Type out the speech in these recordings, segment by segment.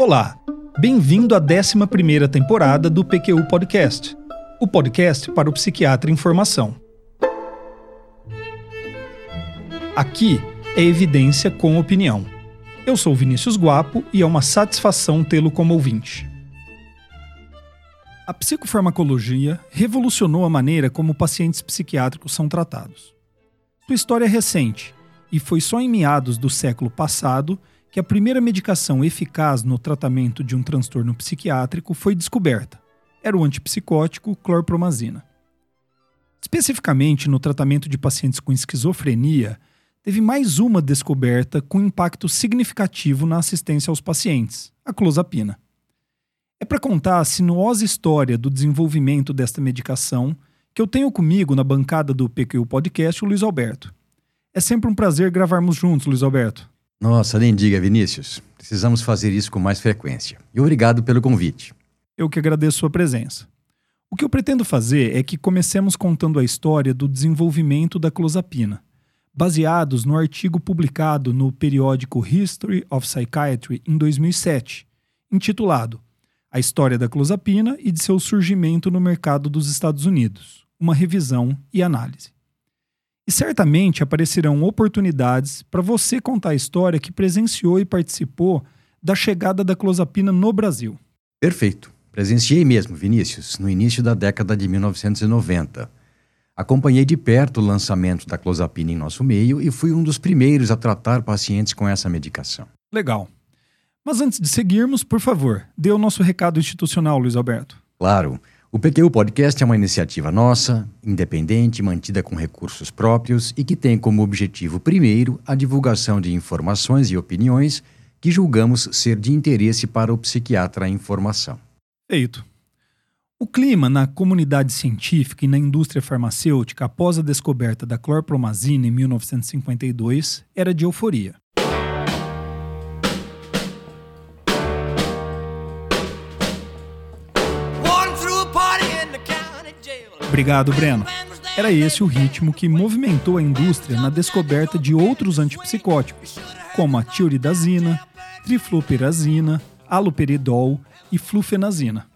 Olá, bem-vindo à 11ª temporada do PQU Podcast, o podcast para o psiquiatra em formação. Aqui é evidência com opinião. Eu sou Vinícius Guapo e é uma satisfação tê-lo como ouvinte. A psicofarmacologia revolucionou a maneira como pacientes psiquiátricos são tratados. Sua história é recente e foi só em meados do século passado que a primeira medicação eficaz no tratamento de um transtorno psiquiátrico foi descoberta. Era o antipsicótico clorpromazina. Especificamente no tratamento de pacientes com esquizofrenia, teve mais uma descoberta com impacto significativo na assistência aos pacientes, a clozapina. É para contar a sinuosa história do desenvolvimento desta medicação que eu tenho comigo na bancada do PQ Podcast o Luiz Alberto. É sempre um prazer gravarmos juntos, Luiz Alberto. Nossa, nem diga, Vinícius. Precisamos fazer isso com mais frequência. E obrigado pelo convite. Eu que agradeço sua presença. O que eu pretendo fazer é que comecemos contando a história do desenvolvimento da clozapina, baseados no artigo publicado no periódico History of Psychiatry em 2007, intitulado A História da Clozapina e de seu surgimento no mercado dos Estados Unidos, uma revisão e análise. E certamente aparecerão oportunidades para você contar a história que presenciou e participou da chegada da clozapina no Brasil. Perfeito. Presenciei mesmo, Vinícius, no início da década de 1990. Acompanhei de perto o lançamento da clozapina em nosso meio e fui um dos primeiros a tratar pacientes com essa medicação. Legal. Mas antes de seguirmos, por favor, dê o nosso recado institucional, Luiz Alberto. Claro. O PQU Podcast é uma iniciativa nossa, independente, mantida com recursos próprios e que tem como objetivo, primeiro, a divulgação de informações e opiniões que julgamos ser de interesse para o psiquiatra em formação. Feito. O clima na comunidade científica e na indústria farmacêutica após a descoberta da clorpromazina em 1952 era de euforia. Obrigado, Breno. Era esse o ritmo que movimentou a indústria na descoberta de outros antipsicóticos, como a tioridazina, trifluperazina, aloperidol e flufenazina.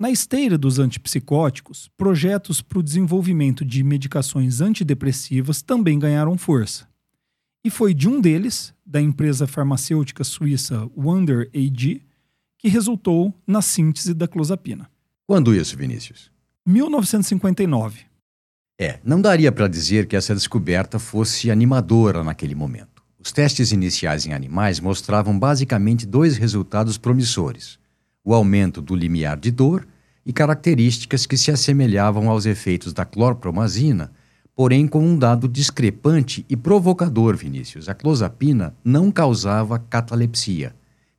Na esteira dos antipsicóticos, projetos para o desenvolvimento de medicações antidepressivas também ganharam força. E foi de um deles, da empresa farmacêutica suíça Wonder AG, que resultou na síntese da clozapina. Quando isso, Vinícius? 1959. É, não daria para dizer que essa descoberta fosse animadora naquele momento. Os testes iniciais em animais mostravam basicamente dois resultados promissores: o aumento do limiar de dor e características que se assemelhavam aos efeitos da clorpromazina, porém com um dado discrepante e provocador, Vinícius. A clozapina não causava catalepsia,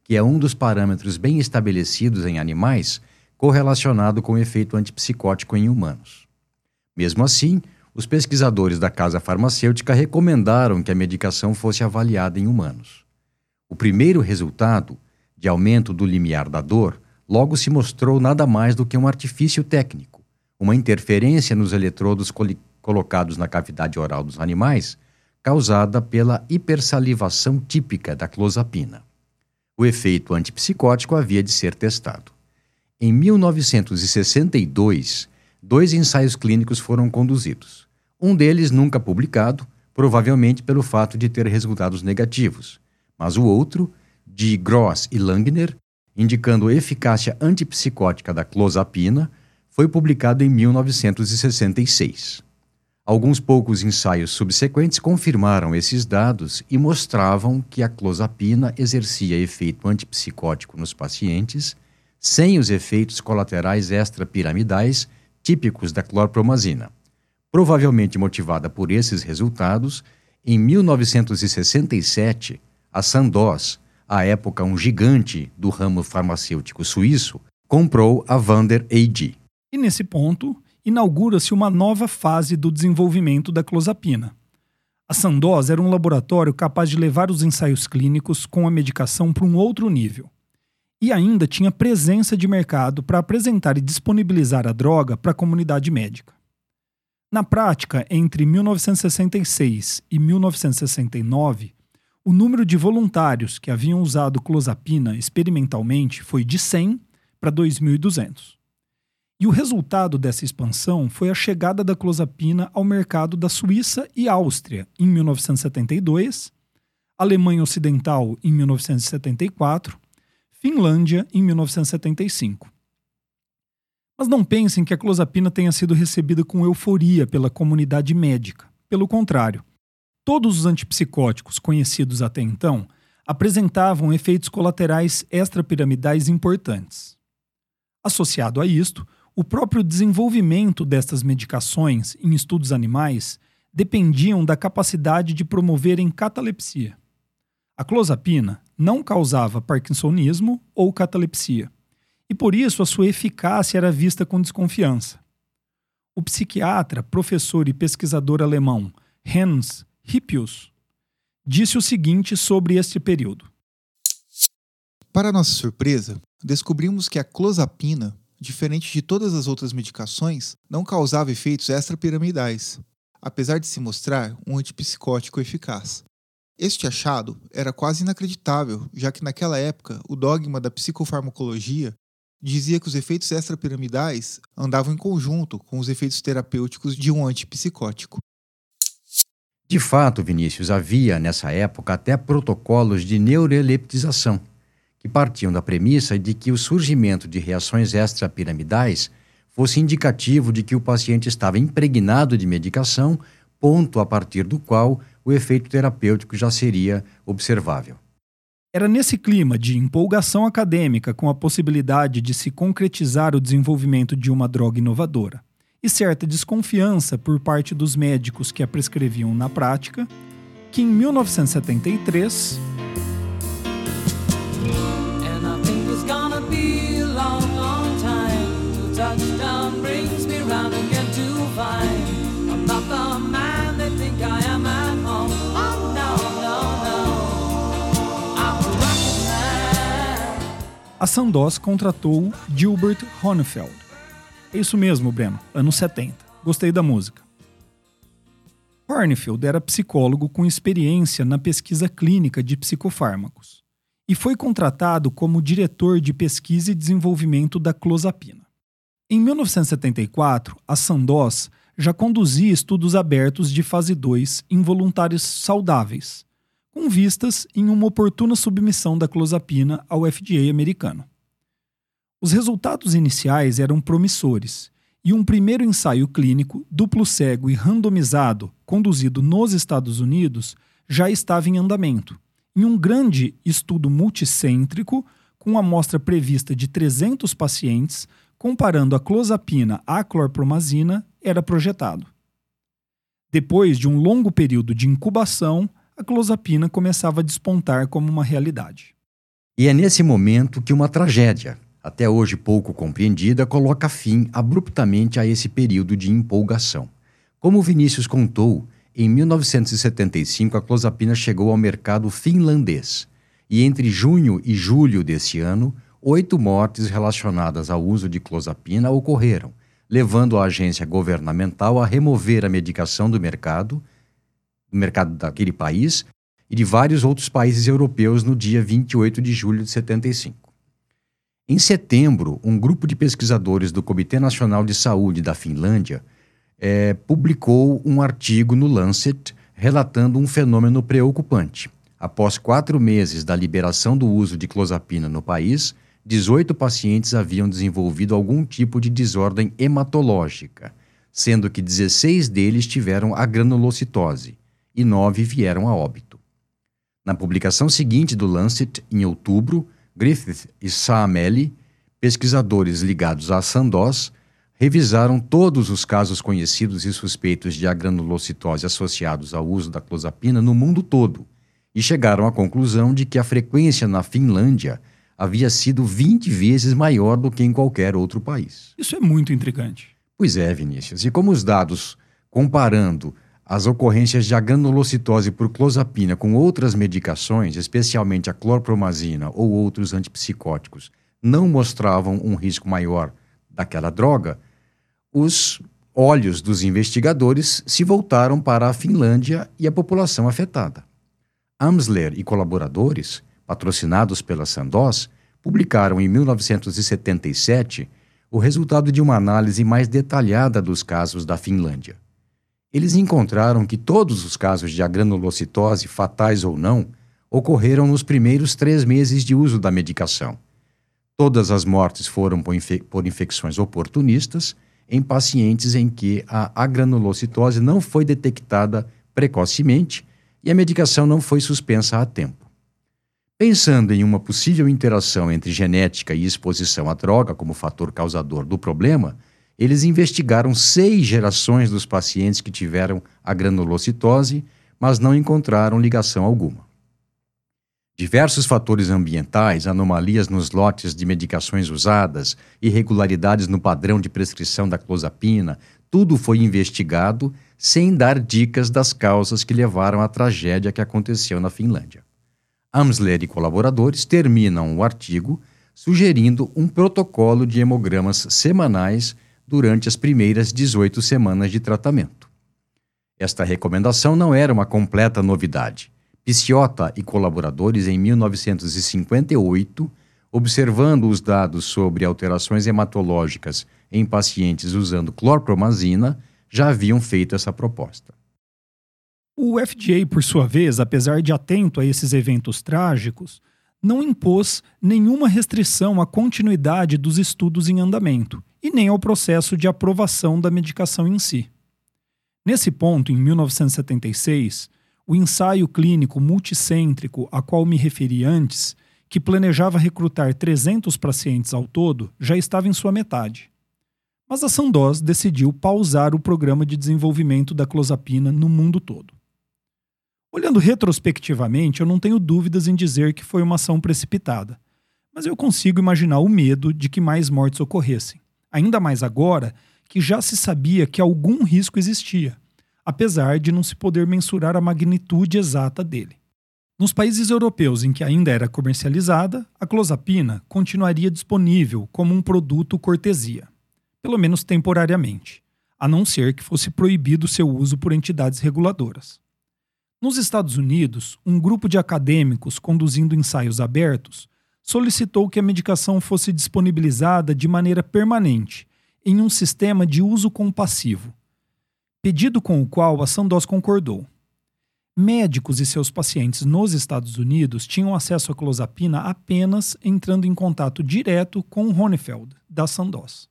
que é um dos parâmetros bem estabelecidos em animais correlacionado com o efeito antipsicótico em humanos. Mesmo assim, os pesquisadores da casa farmacêutica recomendaram que a medicação fosse avaliada em humanos. O primeiro resultado, de aumento do limiar da dor, logo se mostrou nada mais do que um artifício técnico, uma interferência nos eletrodos colocados na cavidade oral dos animais, causada pela hipersalivação típica da clozapina. O efeito antipsicótico havia de ser testado. Em 1962, dois ensaios clínicos foram conduzidos. Um deles nunca publicado, provavelmente pelo fato de ter resultados negativos, mas o outro, de Gross e Langner, indicando eficácia antipsicótica da clozapina, foi publicado em 1966. Alguns poucos ensaios subsequentes confirmaram esses dados e mostravam que a clozapina exercia efeito antipsicótico nos pacientes sem os efeitos colaterais extrapiramidais típicos da clorpromazina. Provavelmente motivada por esses resultados, em 1967, a Sandoz, à época um gigante do ramo farmacêutico suíço, comprou a Vander AG. E nesse ponto, inaugura-se uma nova fase do desenvolvimento da clozapina. A Sandoz era um laboratório capaz de levar os ensaios clínicos com a medicação para um outro nível e ainda tinha presença de mercado para apresentar e disponibilizar a droga para a comunidade médica. Na prática, entre 1966 e 1969, o número de voluntários que haviam usado clozapina experimentalmente foi de 100 para 2.200. E o resultado dessa expansão foi a chegada da clozapina ao mercado da Suíça e Áustria em 1972, Alemanha Ocidental em 1974, Finlândia em 1975. Mas não pensem que a clozapina tenha sido recebida com euforia pela comunidade médica. Pelo contrário, Todos os antipsicóticos conhecidos até então apresentavam efeitos colaterais extrapiramidais importantes. Associado a isto, o próprio desenvolvimento destas medicações em estudos animais dependiam da capacidade de promoverem catalepsia. A clozapina não causava parkinsonismo ou catalepsia, e por isso a sua eficácia era vista com desconfiança. O psiquiatra, professor e pesquisador alemão Hans Hippius, disse o seguinte sobre este período. Para nossa surpresa, descobrimos que a clozapina, diferente de todas as outras medicações, não causava efeitos extrapiramidais, apesar de se mostrar um antipsicótico eficaz. Este achado era quase inacreditável, já que naquela época o dogma da psicofarmacologia dizia que os efeitos extrapiramidais andavam em conjunto com os efeitos terapêuticos de um antipsicótico. De fato, Vinícius, havia nessa época até protocolos de neuroleptização, que partiam da premissa de que o surgimento de reações extrapiramidais fosse indicativo de que o paciente estava impregnado de medicação, ponto a partir do qual o efeito terapêutico já seria observável. Era nesse clima de empolgação acadêmica com a possibilidade de se concretizar o desenvolvimento de uma droga inovadora e certa desconfiança por parte dos médicos que a prescreviam na prática, que em 1973 a Sandoz contratou Gilbert Honefeld, é isso mesmo, Breno, anos 70. Gostei da música. Hornfield era psicólogo com experiência na pesquisa clínica de psicofármacos e foi contratado como diretor de pesquisa e desenvolvimento da clozapina. Em 1974, a Sandoz já conduzia estudos abertos de fase 2 em voluntários saudáveis, com vistas em uma oportuna submissão da clozapina ao FDA americano. Os resultados iniciais eram promissores, e um primeiro ensaio clínico, duplo cego e randomizado, conduzido nos Estados Unidos, já estava em andamento, em um grande estudo multicêntrico, com amostra prevista de 300 pacientes, comparando a clozapina à clorpromazina, era projetado. Depois de um longo período de incubação, a clozapina começava a despontar como uma realidade. E é nesse momento que uma tragédia, até hoje pouco compreendida, coloca fim abruptamente a esse período de empolgação. Como Vinícius contou, em 1975 a clozapina chegou ao mercado finlandês e entre junho e julho desse ano, oito mortes relacionadas ao uso de clozapina ocorreram, levando a agência governamental a remover a medicação do mercado, do mercado daquele país e de vários outros países europeus no dia 28 de julho de 75. Em setembro, um grupo de pesquisadores do Comitê Nacional de Saúde da Finlândia é, publicou um artigo no Lancet relatando um fenômeno preocupante. Após quatro meses da liberação do uso de clozapina no país, 18 pacientes haviam desenvolvido algum tipo de desordem hematológica, sendo que 16 deles tiveram a granulocitose e 9 vieram a óbito. Na publicação seguinte do Lancet, em outubro, Griffith e Saamelli, pesquisadores ligados à Sandoz, revisaram todos os casos conhecidos e suspeitos de agranulocitose associados ao uso da clozapina no mundo todo e chegaram à conclusão de que a frequência na Finlândia havia sido 20 vezes maior do que em qualquer outro país. Isso é muito intrigante. Pois é, Vinícius. E como os dados comparando as ocorrências de agranulocitose por clozapina com outras medicações, especialmente a clorpromazina ou outros antipsicóticos, não mostravam um risco maior daquela droga, os olhos dos investigadores se voltaram para a Finlândia e a população afetada. Amsler e colaboradores, patrocinados pela Sandoz, publicaram em 1977 o resultado de uma análise mais detalhada dos casos da Finlândia. Eles encontraram que todos os casos de agranulocitose, fatais ou não, ocorreram nos primeiros três meses de uso da medicação. Todas as mortes foram por, infe por infecções oportunistas em pacientes em que a agranulocitose não foi detectada precocemente e a medicação não foi suspensa a tempo. Pensando em uma possível interação entre genética e exposição à droga como fator causador do problema, eles investigaram seis gerações dos pacientes que tiveram a granulocitose, mas não encontraram ligação alguma. Diversos fatores ambientais, anomalias nos lotes de medicações usadas, irregularidades no padrão de prescrição da clozapina, tudo foi investigado sem dar dicas das causas que levaram à tragédia que aconteceu na Finlândia. Amsler e colaboradores terminam o artigo sugerindo um protocolo de hemogramas semanais durante as primeiras 18 semanas de tratamento. Esta recomendação não era uma completa novidade. Picciota e colaboradores, em 1958, observando os dados sobre alterações hematológicas em pacientes usando clorpromazina, já haviam feito essa proposta. O FDA, por sua vez, apesar de atento a esses eventos trágicos, não impôs nenhuma restrição à continuidade dos estudos em andamento e nem ao processo de aprovação da medicação em si. Nesse ponto, em 1976, o ensaio clínico multicêntrico a qual me referi antes, que planejava recrutar 300 pacientes ao todo, já estava em sua metade. Mas a Sandoz decidiu pausar o programa de desenvolvimento da clozapina no mundo todo. Olhando retrospectivamente, eu não tenho dúvidas em dizer que foi uma ação precipitada, mas eu consigo imaginar o medo de que mais mortes ocorressem, ainda mais agora que já se sabia que algum risco existia apesar de não se poder mensurar a magnitude exata dele. Nos países europeus em que ainda era comercializada, a clozapina continuaria disponível como um produto cortesia, pelo menos temporariamente, a não ser que fosse proibido seu uso por entidades reguladoras. Nos Estados Unidos, um grupo de acadêmicos conduzindo ensaios abertos solicitou que a medicação fosse disponibilizada de maneira permanente em um sistema de uso compassivo, pedido com o qual a Sandoz concordou. Médicos e seus pacientes nos Estados Unidos tinham acesso à clozapina apenas entrando em contato direto com o Honefeld, da Sandoz.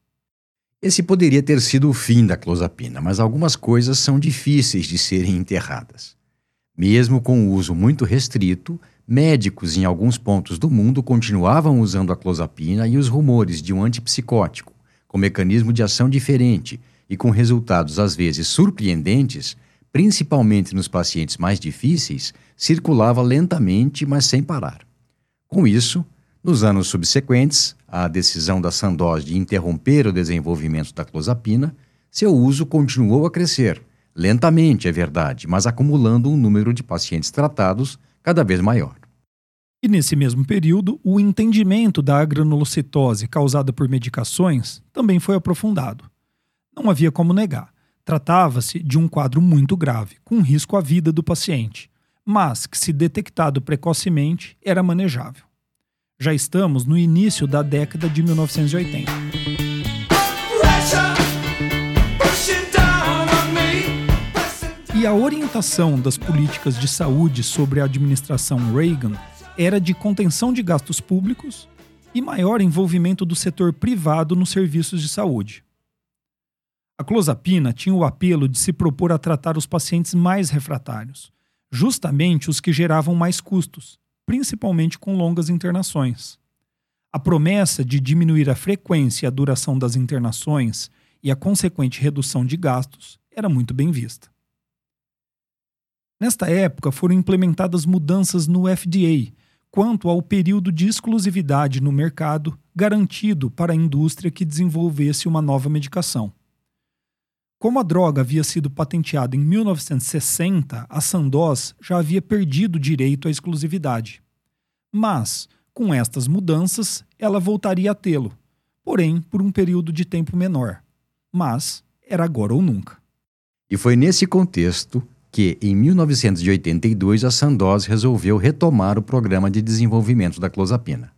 Esse poderia ter sido o fim da clozapina, mas algumas coisas são difíceis de serem enterradas. Mesmo com o uso muito restrito, médicos em alguns pontos do mundo continuavam usando a clozapina e os rumores de um antipsicótico, com mecanismo de ação diferente, e com resultados às vezes surpreendentes, principalmente nos pacientes mais difíceis, circulava lentamente, mas sem parar. Com isso, nos anos subsequentes, à decisão da Sandoz de interromper o desenvolvimento da clozapina, seu uso continuou a crescer, lentamente, é verdade, mas acumulando um número de pacientes tratados cada vez maior. E nesse mesmo período, o entendimento da granulocitose causada por medicações também foi aprofundado. Não havia como negar. Tratava-se de um quadro muito grave, com risco à vida do paciente, mas que, se detectado precocemente, era manejável. Já estamos no início da década de 1980. E a orientação das políticas de saúde sobre a administração Reagan era de contenção de gastos públicos e maior envolvimento do setor privado nos serviços de saúde. A clozapina tinha o apelo de se propor a tratar os pacientes mais refratários, justamente os que geravam mais custos, principalmente com longas internações. A promessa de diminuir a frequência e a duração das internações e a consequente redução de gastos era muito bem vista. Nesta época foram implementadas mudanças no FDA quanto ao período de exclusividade no mercado garantido para a indústria que desenvolvesse uma nova medicação. Como a droga havia sido patenteada em 1960, a Sandoz já havia perdido o direito à exclusividade. Mas, com estas mudanças, ela voltaria a tê-lo, porém por um período de tempo menor. Mas era agora ou nunca. E foi nesse contexto que, em 1982, a Sandoz resolveu retomar o programa de desenvolvimento da clozapina.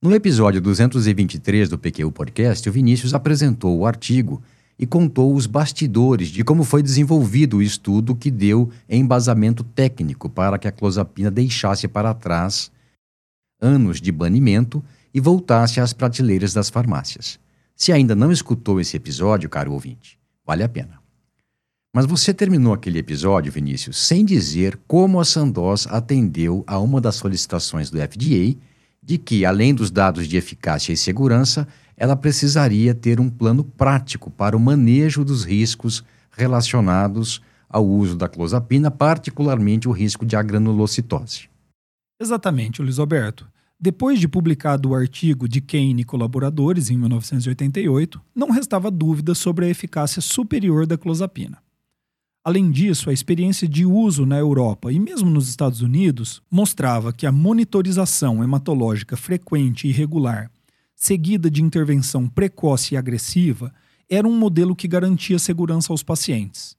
No episódio 223 do PQ Podcast, o Vinícius apresentou o artigo e contou os bastidores de como foi desenvolvido o estudo que deu embasamento técnico para que a clozapina deixasse para trás anos de banimento e voltasse às prateleiras das farmácias. Se ainda não escutou esse episódio, caro ouvinte, vale a pena. Mas você terminou aquele episódio, Vinícius, sem dizer como a Sandoz atendeu a uma das solicitações do FDA de que, além dos dados de eficácia e segurança, ela precisaria ter um plano prático para o manejo dos riscos relacionados ao uso da clozapina, particularmente o risco de agranulocitose. Exatamente, Luiz Alberto. Depois de publicado o artigo de Kane e colaboradores em 1988, não restava dúvida sobre a eficácia superior da clozapina. Além disso, a experiência de uso na Europa e mesmo nos Estados Unidos mostrava que a monitorização hematológica frequente e regular seguida de intervenção precoce e agressiva, era um modelo que garantia segurança aos pacientes.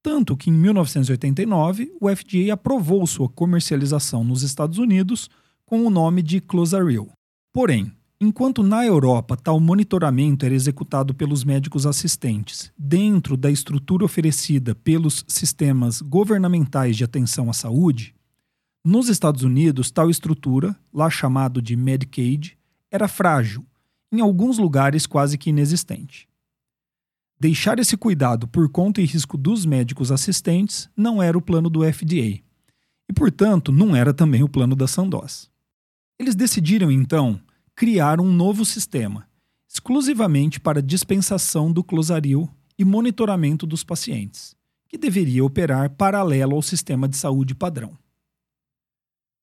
Tanto que em 1989 o FDA aprovou sua comercialização nos Estados Unidos com o nome de Clozaril. Porém, enquanto na Europa tal monitoramento era executado pelos médicos assistentes dentro da estrutura oferecida pelos sistemas governamentais de atenção à saúde, nos Estados Unidos tal estrutura, lá chamado de Medicaid, era frágil, em alguns lugares quase que inexistente. Deixar esse cuidado por conta e risco dos médicos assistentes não era o plano do FDA, e, portanto, não era também o plano da Sandoz. Eles decidiram, então, criar um novo sistema, exclusivamente para dispensação do closaril e monitoramento dos pacientes, que deveria operar paralelo ao sistema de saúde padrão.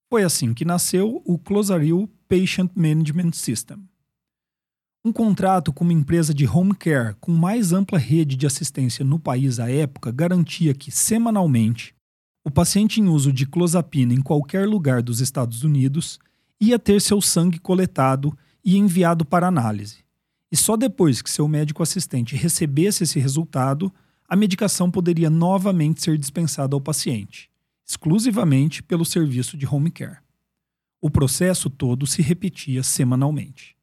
Foi assim que nasceu o Closaril Patient Management System. Um contrato com uma empresa de home care com mais ampla rede de assistência no país à época garantia que, semanalmente, o paciente em uso de clozapina em qualquer lugar dos Estados Unidos ia ter seu sangue coletado e enviado para análise. E só depois que seu médico assistente recebesse esse resultado, a medicação poderia novamente ser dispensada ao paciente, exclusivamente pelo serviço de home care. O processo todo se repetia semanalmente.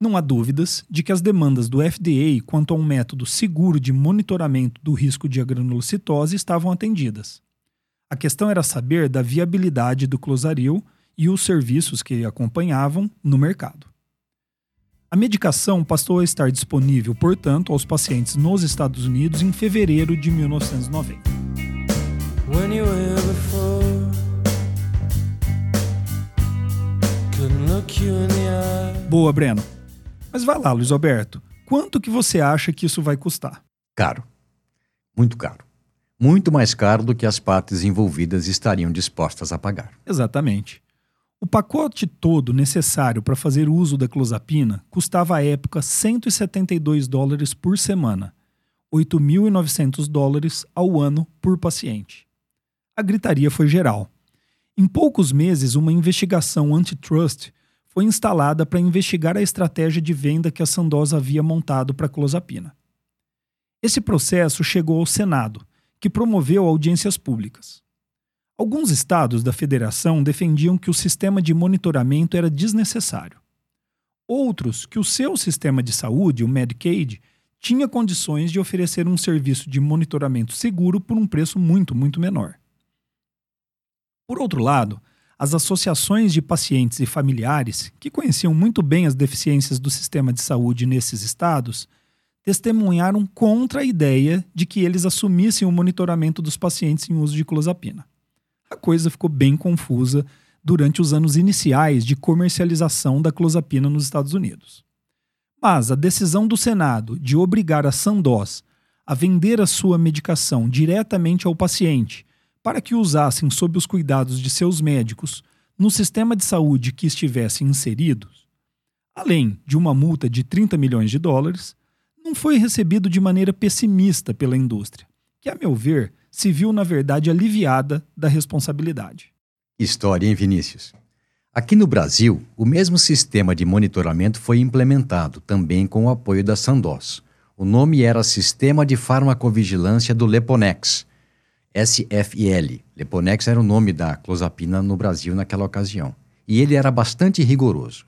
Não há dúvidas de que as demandas do FDA quanto a um método seguro de monitoramento do risco de agranulocitose estavam atendidas. A questão era saber da viabilidade do closaril e os serviços que acompanhavam no mercado. A medicação passou a estar disponível, portanto, aos pacientes nos Estados Unidos em fevereiro de 1990. Boa, Breno. Mas vai lá, Luiz Alberto. Quanto que você acha que isso vai custar? Caro. Muito caro. Muito mais caro do que as partes envolvidas estariam dispostas a pagar. Exatamente. O pacote todo necessário para fazer uso da clozapina custava à época 172 dólares por semana, 8.900 dólares ao ano por paciente. A gritaria foi geral. Em poucos meses, uma investigação antitrust foi instalada para investigar a estratégia de venda que a Sandoz havia montado para a clozapina. Esse processo chegou ao Senado, que promoveu audiências públicas. Alguns estados da federação defendiam que o sistema de monitoramento era desnecessário. Outros que o seu sistema de saúde, o Medicaid, tinha condições de oferecer um serviço de monitoramento seguro por um preço muito, muito menor. Por outro lado, as associações de pacientes e familiares, que conheciam muito bem as deficiências do sistema de saúde nesses estados, testemunharam contra a ideia de que eles assumissem o monitoramento dos pacientes em uso de clozapina. A coisa ficou bem confusa durante os anos iniciais de comercialização da clozapina nos Estados Unidos. Mas a decisão do Senado de obrigar a Sandoz a vender a sua medicação diretamente ao paciente para que usassem sob os cuidados de seus médicos no sistema de saúde que estivessem inseridos, além de uma multa de 30 milhões de dólares, não foi recebido de maneira pessimista pela indústria, que, a meu ver, se viu, na verdade, aliviada da responsabilidade. História, em Vinícius? Aqui no Brasil, o mesmo sistema de monitoramento foi implementado, também com o apoio da Sandoz. O nome era Sistema de Farmacovigilância do Leponex SFL. Leponex era o nome da clozapina no Brasil naquela ocasião. E ele era bastante rigoroso.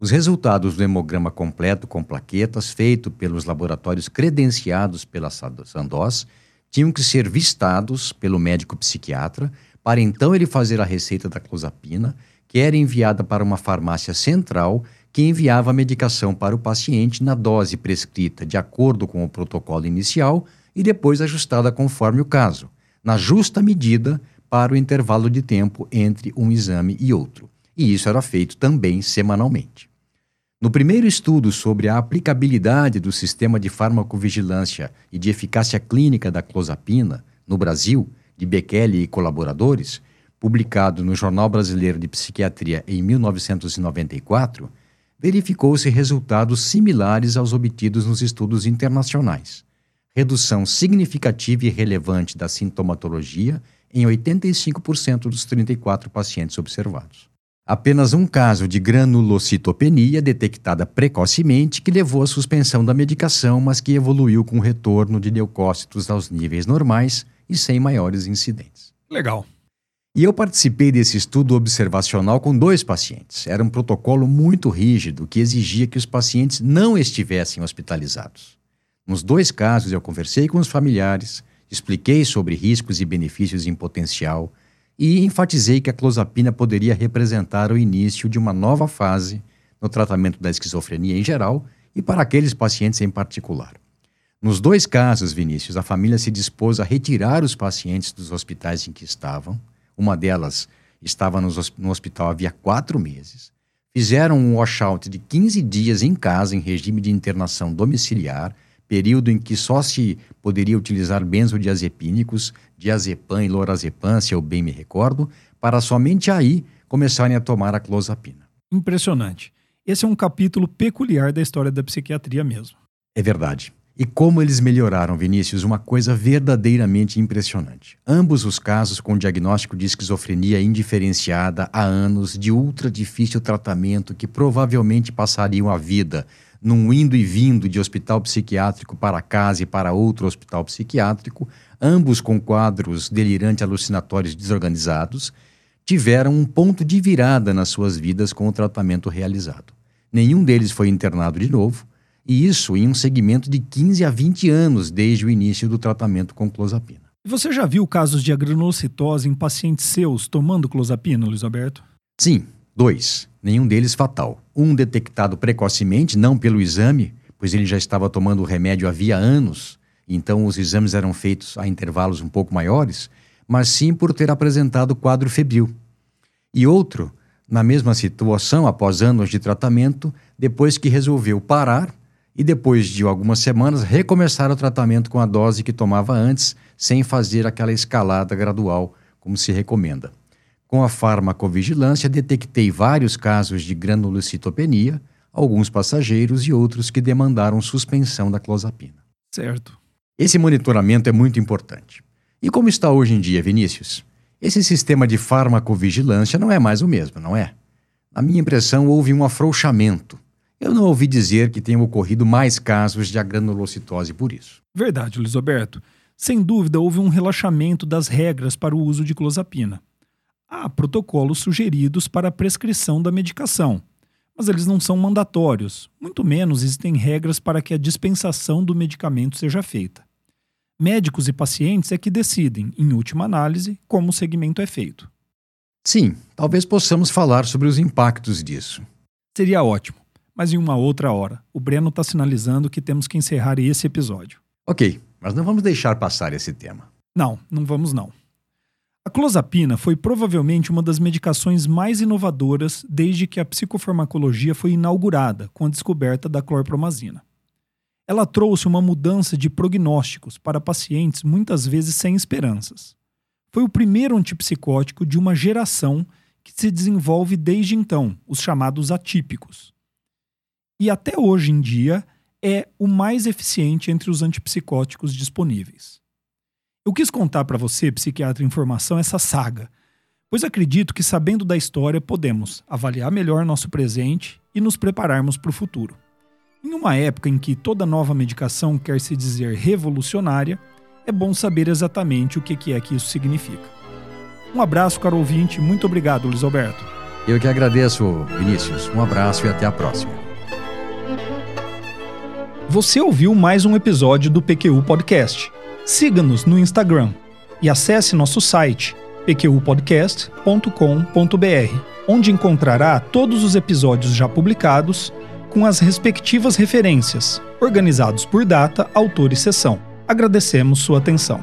Os resultados do hemograma completo com plaquetas, feito pelos laboratórios credenciados pela Sandoz, tinham que ser vistados pelo médico psiquiatra para então ele fazer a receita da clozapina, que era enviada para uma farmácia central que enviava a medicação para o paciente na dose prescrita de acordo com o protocolo inicial e depois ajustada conforme o caso, na justa medida para o intervalo de tempo entre um exame e outro. E isso era feito também semanalmente. No primeiro estudo sobre a aplicabilidade do sistema de farmacovigilância e de eficácia clínica da clozapina no Brasil, de Bekele e colaboradores, publicado no Jornal Brasileiro de Psiquiatria em 1994, verificou-se resultados similares aos obtidos nos estudos internacionais. Redução significativa e relevante da sintomatologia em 85% dos 34 pacientes observados. Apenas um caso de granulocitopenia detectada precocemente que levou à suspensão da medicação, mas que evoluiu com retorno de leucócitos aos níveis normais e sem maiores incidentes. Legal. E eu participei desse estudo observacional com dois pacientes. Era um protocolo muito rígido que exigia que os pacientes não estivessem hospitalizados. Nos dois casos, eu conversei com os familiares, expliquei sobre riscos e benefícios em potencial e enfatizei que a clozapina poderia representar o início de uma nova fase no tratamento da esquizofrenia em geral e para aqueles pacientes em particular. Nos dois casos, Vinícius, a família se dispôs a retirar os pacientes dos hospitais em que estavam uma delas estava no hospital havia quatro meses. Fizeram um washout de 15 dias em casa, em regime de internação domiciliar, período em que só se poderia utilizar benzodiazepínicos, diazepam e lorazepam, se eu bem me recordo, para somente aí começarem a tomar a clozapina. Impressionante. Esse é um capítulo peculiar da história da psiquiatria mesmo. É verdade. E como eles melhoraram, Vinícius, uma coisa verdadeiramente impressionante. Ambos os casos com diagnóstico de esquizofrenia indiferenciada há anos, de ultra difícil tratamento, que provavelmente passariam a vida num indo e vindo de hospital psiquiátrico para casa e para outro hospital psiquiátrico, ambos com quadros delirante alucinatórios desorganizados, tiveram um ponto de virada nas suas vidas com o tratamento realizado. Nenhum deles foi internado de novo e isso em um segmento de 15 a 20 anos desde o início do tratamento com clozapina. Você já viu casos de agranulocitose em pacientes seus tomando clozapina, Luiz Alberto? Sim, dois. Nenhum deles fatal. Um detectado precocemente, não pelo exame, pois ele já estava tomando o remédio havia anos, então os exames eram feitos a intervalos um pouco maiores, mas sim por ter apresentado quadro febril. E outro, na mesma situação após anos de tratamento, depois que resolveu parar e depois de algumas semanas recomeçar o tratamento com a dose que tomava antes, sem fazer aquela escalada gradual, como se recomenda. Com a farmacovigilância, detectei vários casos de granulocitopenia, alguns passageiros e outros que demandaram suspensão da clozapina. Certo. Esse monitoramento é muito importante. E como está hoje em dia, Vinícius? Esse sistema de farmacovigilância não é mais o mesmo, não é? Na minha impressão, houve um afrouxamento eu não ouvi dizer que tenham ocorrido mais casos de agranulocitose por isso. Verdade, Luiz Alberto. Sem dúvida, houve um relaxamento das regras para o uso de clozapina. Há protocolos sugeridos para a prescrição da medicação, mas eles não são mandatórios, muito menos existem regras para que a dispensação do medicamento seja feita. Médicos e pacientes é que decidem, em última análise, como o segmento é feito. Sim, talvez possamos falar sobre os impactos disso. Seria ótimo mas em uma outra hora. O Breno está sinalizando que temos que encerrar esse episódio. Ok, mas não vamos deixar passar esse tema. Não, não vamos não. A clozapina foi provavelmente uma das medicações mais inovadoras desde que a psicofarmacologia foi inaugurada com a descoberta da clorpromazina. Ela trouxe uma mudança de prognósticos para pacientes muitas vezes sem esperanças. Foi o primeiro antipsicótico de uma geração que se desenvolve desde então, os chamados atípicos e até hoje em dia é o mais eficiente entre os antipsicóticos disponíveis. Eu quis contar para você, psiquiatra em formação, essa saga, pois acredito que sabendo da história podemos avaliar melhor nosso presente e nos prepararmos para o futuro. Em uma época em que toda nova medicação quer se dizer revolucionária, é bom saber exatamente o que é que isso significa. Um abraço, caro ouvinte. Muito obrigado, Luiz Alberto. Eu que agradeço, Vinícius. Um abraço e até a próxima. Você ouviu mais um episódio do PQU Podcast. Siga-nos no Instagram e acesse nosso site pqpodcast.com.br, onde encontrará todos os episódios já publicados com as respectivas referências, organizados por data, autor e sessão. Agradecemos sua atenção.